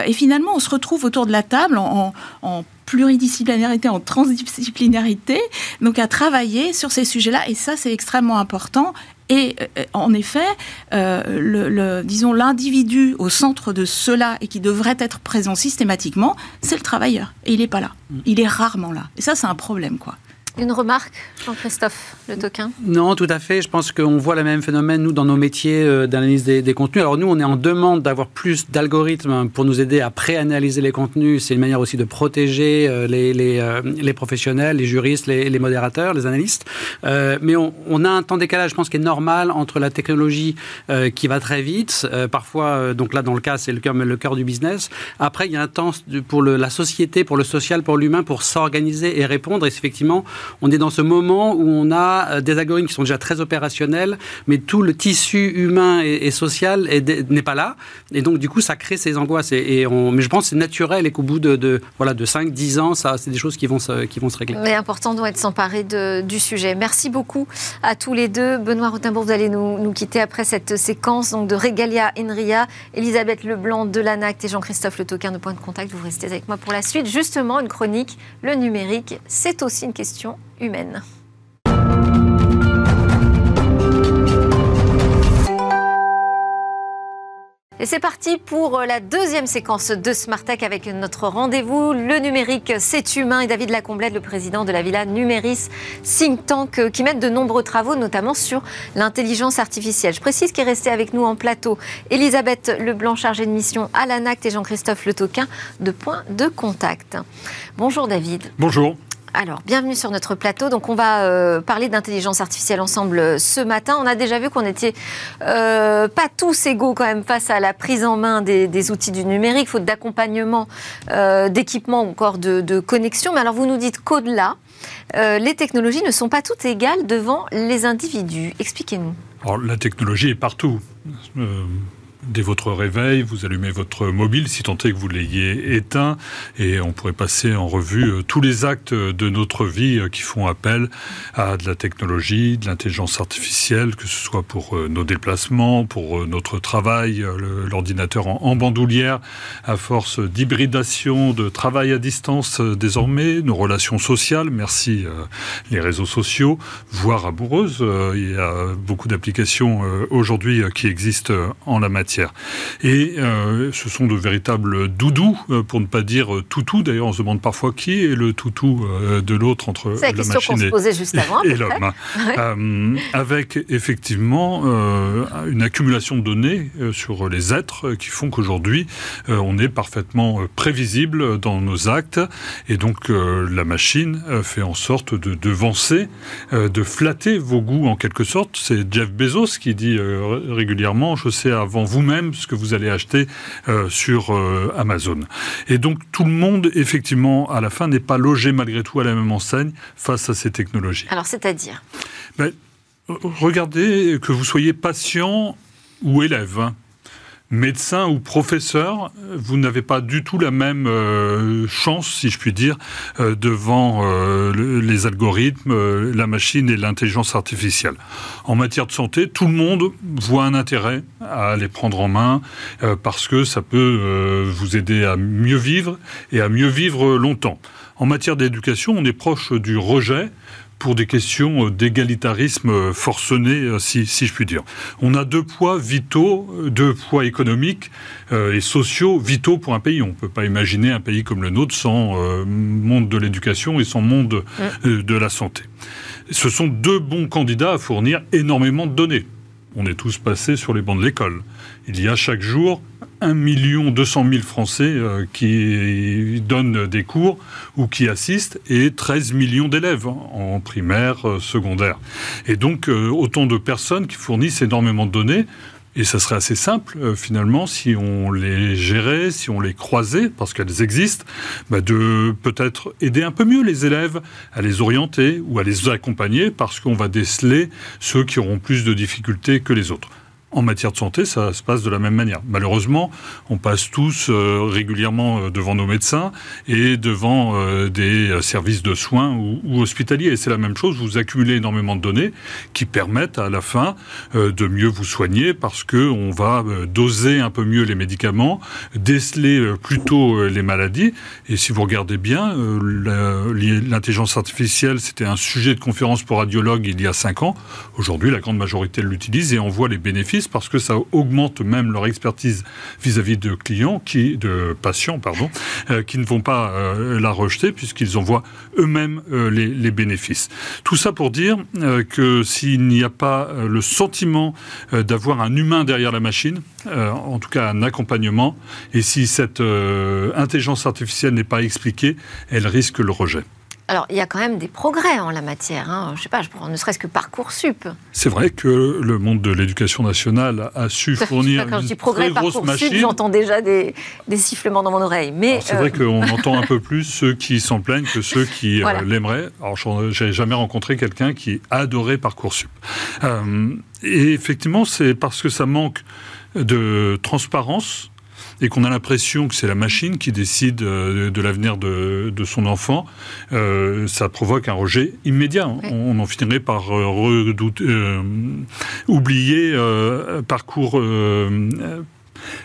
C: et finalement, on se retrouve autour de la table en, en pluridisciplinarité, en transdisciplinarité, donc à travailler sur ces sujets-là. Et ça, c'est extrêmement important. Et euh, en effet, euh, le, disons l'individu au centre de cela et qui devrait être présent systématiquement, c'est le travailleur. Et il n'est pas là. Mm. Il est rarement là. Et ça, c'est un problème, quoi.
A: Une remarque, Jean-Christophe Le Toquin
B: Non, tout à fait. Je pense qu'on voit le même phénomène, nous, dans nos métiers euh, d'analyse des, contenus. Alors, nous, on est en demande d'avoir plus d'algorithmes pour nous aider à préanalyser les contenus. C'est une manière aussi de protéger euh, euh, les professionnels, les juristes, les, modérateurs, les analystes. mais on, a un temps décalage, je pense, qui est normal entre la technologie qui va très vite. parfois, donc là, dans le cas, c'est le cœur, du business. Après, il y a un temps pour la société, pour le social, pour l'humain, pour s'organiser et répondre. Et effectivement, on est dans ce moment où on a euh, des algorithmes qui sont déjà très opérationnels, mais tout le tissu humain et, social n'est pas là. Et donc, du coup, ça crée ces angoisses. Mais je pense que c'est naturel et qu'au bout de, voilà, de 5, 10 ans, c'est des choses qui vont se, régler.
A: Mais important doit être s'emparer du sujet. Merci beaucoup à tous les deux. Benoît Rotembourg, vous allez nous, quitter après cette séquence donc, de Regalia Enria, Elisabeth Leblanc de l'ANACT et Jean-Christophe Le Toquin de Point de Contact. Vous restez avec moi pour la suite. Justement, une chronique, le numérique, c'est aussi une question Et c'est parti pour la deuxième séquence de Smart avec notre rendez-vous. Le numérique, c'est humain. Et David Lacomblette, le président de la Villa Numéris, think tank qui mène de nombreux travaux, notamment sur l'intelligence artificielle. Je précise qu'il est resté avec nous en plateau Elisabeth Leblanc, chargée de mission à l'ANACT et Jean-Christophe Le Toquin de Point de Contact. Bonjour David.
E: Bonjour.
A: Alors, bienvenue sur notre plateau. Donc, on va euh, parler d'intelligence artificielle ensemble euh, ce matin. On a déjà vu qu'on n'était euh, pas tous égaux quand même face à la prise en main des, outils du numérique, faute d'accompagnement, d'équipement ou encore de, de, connexion. Mais alors, vous nous dites qu'au-delà, les technologies ne sont pas toutes égales devant les individus. Expliquez-nous.
E: La technologie est partout dès votre réveil, vous allumez votre mobile, si tant est que vous l'ayez éteint, et on pourrait passer en revue euh, tous les actes de notre vie euh, qui font appel à de la technologie, de l'intelligence artificielle, que ce soit pour euh, nos déplacements, pour notre travail, l'ordinateur en bandoulière, à force d'hybridation, de travail à distance désormais, nos relations sociales, merci les réseaux sociaux, voire amoureuses. Il y a beaucoup d'applications aujourd'hui qui existent en la matière. Et euh, ce sont de véritables doudous, euh, pour ne pas dire euh, toutou. D'ailleurs, on se demande parfois qui est le toutou de l'autre entre la, la machine et, l'homme. avec effectivement une accumulation de données sur les êtres qui font qu'aujourd'hui, on est parfaitement prévisible dans nos actes. Et donc, la machine fait en sorte de devancer, de flatter vos goûts en quelque sorte. C'est Jeff Bezos qui dit régulièrement, je sais avant vous même ce que vous allez acheter euh, sur euh, Amazon. Et donc tout le monde, effectivement, à la fin, n'est pas logé malgré tout à la même enseigne face à ces technologies.
A: Alors c'est-à-dire?
E: Ben, Regardez que vous soyez patient ou élève. Hein médecin ou professeur, vous n'avez pas du tout la même euh, chance, si je puis dire, euh, devant euh, les algorithmes, la machine et l'intelligence artificielle. En matière de santé, tout le monde voit un intérêt à les prendre en main parce que ça peut vous aider à mieux vivre et à mieux vivre longtemps. En matière d'éducation, on est proche du rejet pour des questions d'égalitarisme forcené, si, je puis dire. On a deux poids vitaux, deux poids économiques et sociaux vitaux pour un pays. On ne peut pas imaginer un pays comme le nôtre sans monde de l'éducation et sans monde mm. de la santé. Ce sont deux bons candidats à fournir énormément de données. On est tous passés sur les bancs de l'école. Il y a chaque jour 1 200 000 Français euh, qui donnent des cours ou qui assistent et 13 millions d'élèves en primaire, euh, secondaire. Et donc euh, autant de personnes qui fournissent énormément de données. Et ça serait assez simple, finalement, si on les gérait, si on les croisait, parce qu'elles existent, bah, de peut-être aider un peu mieux les élèves à les orienter ou à les accompagner, parce qu'on va déceler ceux qui auront plus de difficultés que les autres. En matière de santé, ça se passe de la même manière. Malheureusement, on passe tous euh, régulièrement euh, devant nos médecins et devant euh, des services de soins ou, hospitaliers. Et c'est la même chose, vous accumulez énormément de données qui permettent à la fin de mieux vous soigner parce qu'on va doser un peu mieux les médicaments, déceler plus tôt les maladies. Et si vous regardez bien, l'intelligence artificielle, c'était un sujet de conférence pour radiologues il y a cinq ans. Aujourd'hui, la grande majorité l'utilise et on voit les bénéfices parce que ça augmente même leur expertise vis-à-vis de clients, qui, de patients, euh, qui ne vont pas euh, la rejeter puisqu'ils en voient eux-mêmes euh, les, bénéfices. Tout ça pour dire que s'il n'y a pas le sentiment d'avoir un humain derrière la machine, en tout cas un accompagnement, et si cette intelligence artificielle n'est pas expliquée, elle risque le rejet.
A: Alors, il y a quand même des progrès en la matière. Hein. Je ne sais pas, je prends ne serait-ce que Parcoursup.
E: C'est vrai que le monde de l'éducation nationale a su fournir quand une je dis progrès, très grosse machine.
A: J'entends déjà des, sifflements dans mon oreille. Mais
E: c'est vrai euh, qu'on entend un peu plus ceux qui s'en plaignent que ceux qui euh, l'aimeraient. Alors, je n'ai jamais rencontré quelqu'un qui adorait Parcoursup. Euh, et effectivement, c'est parce que ça manque de transparence et qu'on a l'impression que c'est la machine qui décide euh, de l'avenir de, son enfant, euh, ça provoque un rejet immédiat. On, en finirait par euh, oublier parcours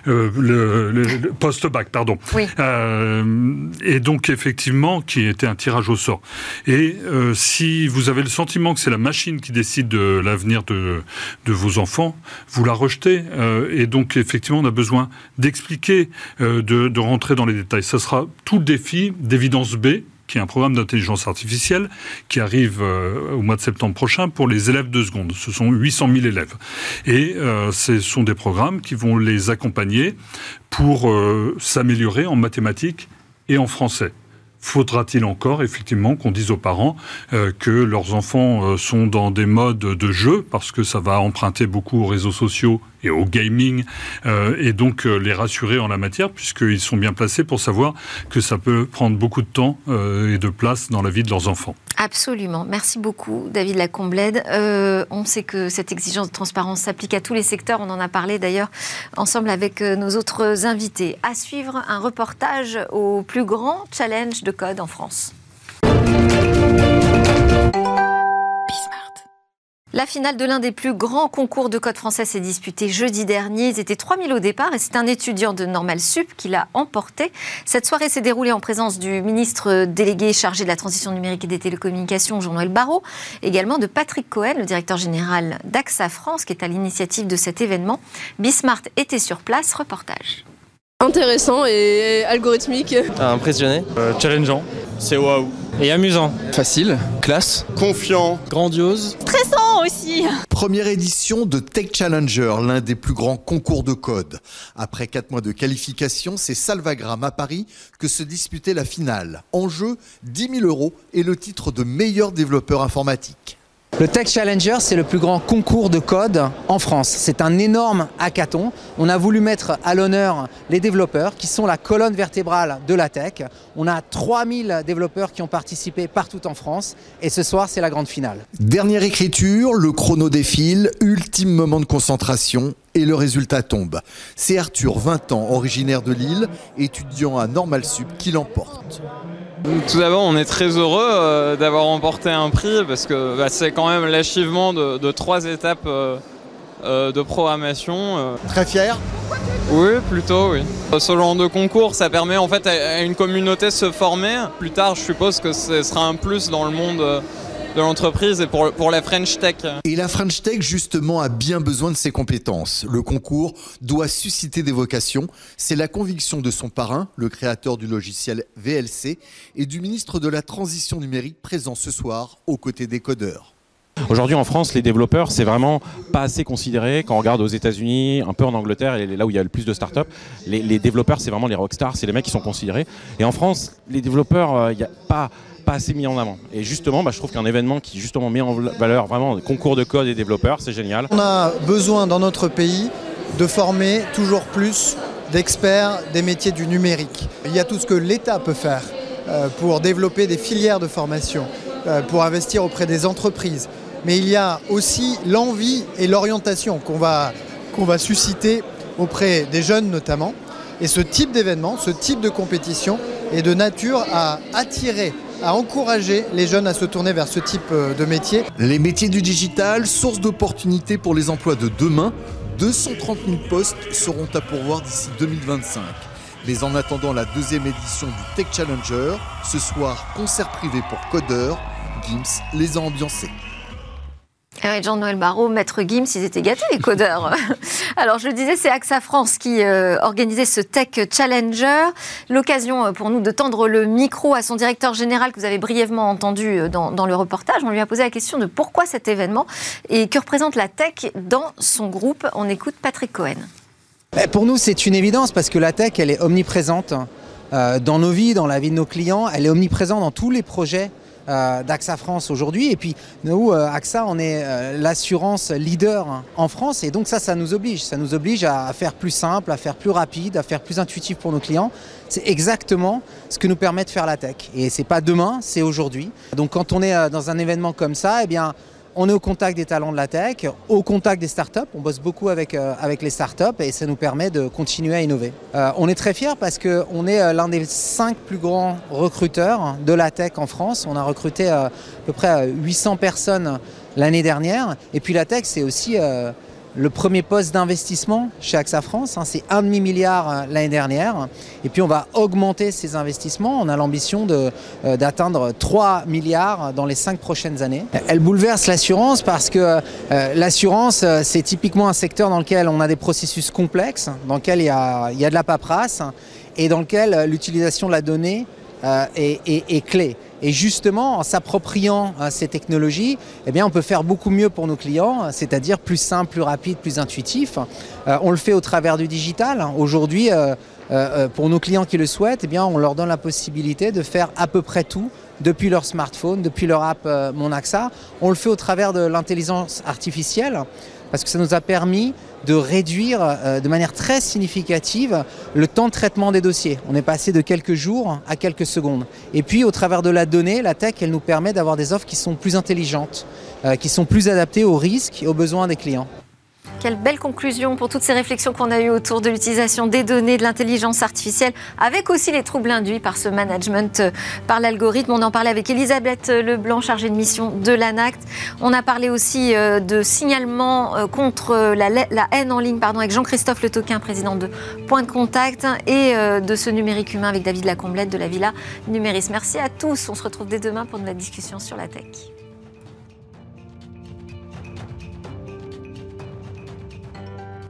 E: euh, le, post-bac, pardon. Euh, et donc, effectivement, qui était un tirage au sort. Et euh, si vous avez le sentiment que c'est la machine qui décide de l'avenir de, de, vos enfants, vous la rejetez. et donc, effectivement, on a besoin d'expliquer, de, de rentrer dans les détails. Ça sera tout le défi d'évidence B qui est un programme d'intelligence artificielle qui arrive euh, au mois de septembre prochain pour les élèves de seconde. Ce sont 800 000 élèves. Et euh, ce sont des programmes qui vont les accompagner pour euh, s'améliorer en mathématiques et en français. Faudra-t-il encore, effectivement, qu'on dise aux parents que leurs enfants sont dans des modes de jeu, parce que ça va emprunter beaucoup aux réseaux sociaux et au gaming, euh, et donc euh, les rassurer en la matière, puisqu'ils sont bien placés pour savoir que ça peut prendre beaucoup de temps euh, et de place dans la vie de leurs enfants.
A: Absolument. Merci beaucoup, David Lacomblède. on sait que cette exigence de transparence s'applique à tous les secteurs. On en a parlé d'ailleurs ensemble avec nos autres invités. À suivre un reportage au plus grand challenge de code en France. La finale de l'un des plus grands concours de code français s'est disputée jeudi dernier. Ils étaient 3000 au départ et c'est un étudiant de Normal Sup qui l'a emporté. Cette soirée s'est déroulée en présence du ministre délégué chargé de la transition numérique et des télécommunications, Jean-Noël Barrot, également de Patrick Cohen, le directeur général d'AXA France, qui est à l'initiative de cet événement. Bismart était sur place. Reportage.
F: Intéressant et algorithmique.
G: Impressionné.
H: Euh, challengeant.
G: C'est waouh.
H: Et amusant.
I: Facile. Classe.
G: Confiant.
H: Grandiose.
F: Stressant aussi.
J: Première édition de Tech Challenger, l'un des plus grands concours de code. Après quatre mois de qualification, c'est Salvagram à Paris que se disputait la finale. En jeu, 10 000 euros et le titre de meilleur développeur informatique.
K: Le Tech Challenger, c'est le plus grand concours de code en France. C'est un énorme hackathon. On a voulu mettre à l'honneur les développeurs qui sont la colonne vertébrale de la tech. On a 3000 développeurs qui ont participé partout en France et ce soir, c'est la grande finale.
J: Dernière écriture, le chrono défile, ultime moment de concentration et le résultat tombe. C'est Arthur, 20 ans, originaire de Lille, étudiant à Normal Sup, qui l'emporte.
L: Tout d'abord, on est très heureux euh, d'avoir remporté un prix parce que bah, c'est quand même l'achèvement de, trois étapes euh, de programmation.
J: Très fier
L: Oui, plutôt, oui. Ce genre de concours, ça permet en fait à une communauté de se former. Plus tard, je suppose que ce sera un plus dans le monde de l'entreprise et pour, pour la French Tech.
J: Et la French Tech, justement, a bien besoin de ses compétences. Le concours doit susciter des vocations. C'est la conviction de son parrain, le créateur du logiciel VLC, et du ministre de la Transition numérique présent ce soir aux côtés des codeurs.
G: Aujourd'hui en France, les développeurs, c'est vraiment pas assez considéré. Quand on regarde aux États-Unis, un peu en Angleterre, et là où il y a le plus de startups, les, les développeurs, c'est vraiment les rockstars, c'est les mecs qui sont considérés. Et en France, les développeurs, euh, il n'y a pas pas assez mis en avant. Et justement, bah, je trouve qu'un événement qui justement met en valeur vraiment le concours de code et développeurs, c'est génial.
H: On a besoin dans notre pays de former toujours plus d'experts des métiers du numérique. Il y a tout ce que l'État peut faire euh, pour développer des filières de formation, euh, pour investir auprès des entreprises. Mais il y a aussi l'envie et l'orientation qu'on va, qu'on va susciter auprès des jeunes notamment. Et ce type d'événement, ce type de compétition est de nature à attirer à encourager les jeunes à se tourner vers ce type euh, de métier.
J: Les métiers du digital, source d'opportunités pour les emplois de demain. 230 000 postes seront à pourvoir d'ici 2025. Mais en attendant la deuxième édition du Tech Challenger, ce soir, concert privé pour codeurs, Gims les a ambiancés.
A: Jean-Noël Barrault, Maître Gims, ils étaient gâtés, les codeurs. Alors, je le disais, c'est AXA France qui euh, organisait ce Tech Challenger. L'occasion euh, pour nous de tendre le micro à son directeur général que vous avez brièvement entendu euh, dans, le reportage. On lui a posé la question de pourquoi cet événement et que représente la tech dans son groupe. On écoute Patrick Cohen.
K: Eh, pour nous, c'est une évidence parce que la tech, elle est omniprésente dans nos vies, dans la vie de nos clients. Elle est omniprésente dans tous les projets d'AXA France aujourd'hui. Et puis nous, euh, AXA, on est euh, l'assurance leader en France. Et donc ça, ça nous oblige. Ça nous oblige à faire plus simple, à faire plus rapide, à faire plus intuitif pour nos clients. C'est exactement ce que nous permet de faire la tech. Et c'est pas demain, c'est aujourd'hui. Donc quand on est dans un événement comme ça, eh bien on est au contact des talents de la tech, au contact des startups. On bosse beaucoup avec, euh, les startups et ça nous permet de continuer à innover. Euh, on est très fiers parce qu'on est euh, l'un des cinq plus grands recruteurs de la tech en France. On a recruté à peu près 800 personnes l'année dernière. Et puis la tech, c'est aussi le premier poste d'investissement chez AXA France. Hein, c'est un demi-milliard euh, l'année dernière. Et puis on va augmenter ces investissements. On a l'ambition euh, d'atteindre 3 milliards dans les 5 prochaines années. Elle bouleverse l'assurance parce que euh, l'assurance, c'est typiquement un secteur dans lequel on a des processus complexes, dans lequel il y a, il y a de la paperasse et dans lequel l'utilisation de la donnée est, est clé. Et justement, en s'appropriant euh, ces technologies, eh bien, on peut faire beaucoup mieux pour nos clients, c'est-à-dire plus simple, plus rapide, plus intuitif. Euh, on le fait au travers du digital. Aujourd'hui, euh, pour nos clients qui le souhaitent, eh bien, on leur donne la possibilité de faire à peu près tout depuis leur smartphone, depuis leur app Mon AXA. On le fait au travers de l'intelligence artificielle parce que ça nous a permis de réduire euh, de manière très significative le temps de traitement des dossiers. On est passé de quelques jours à quelques secondes. Et puis au travers de la donnée, la tech, elle nous permet d'avoir des offres qui sont plus intelligentes, euh, qui sont plus adaptées aux risques et aux besoins des clients.
A: Quelle belle conclusion pour toutes ces réflexions qu'on a eues autour de l'utilisation des données, de l'intelligence artificielle, avec aussi les troubles induits par ce management euh, par l'algorithme. On en parlait avec Elisabeth Leblanc, chargée de mission de l'ANACT. On a parlé aussi euh, de signalement euh, contre la, haine en ligne pardon, avec Jean-Christophe Le Toquin, président de Point de Contact, et de ce numérique humain avec David Lacomblette de la Villa Numéris. Merci à tous. On se retrouve dès demain pour une nouvelle discussion sur la tech.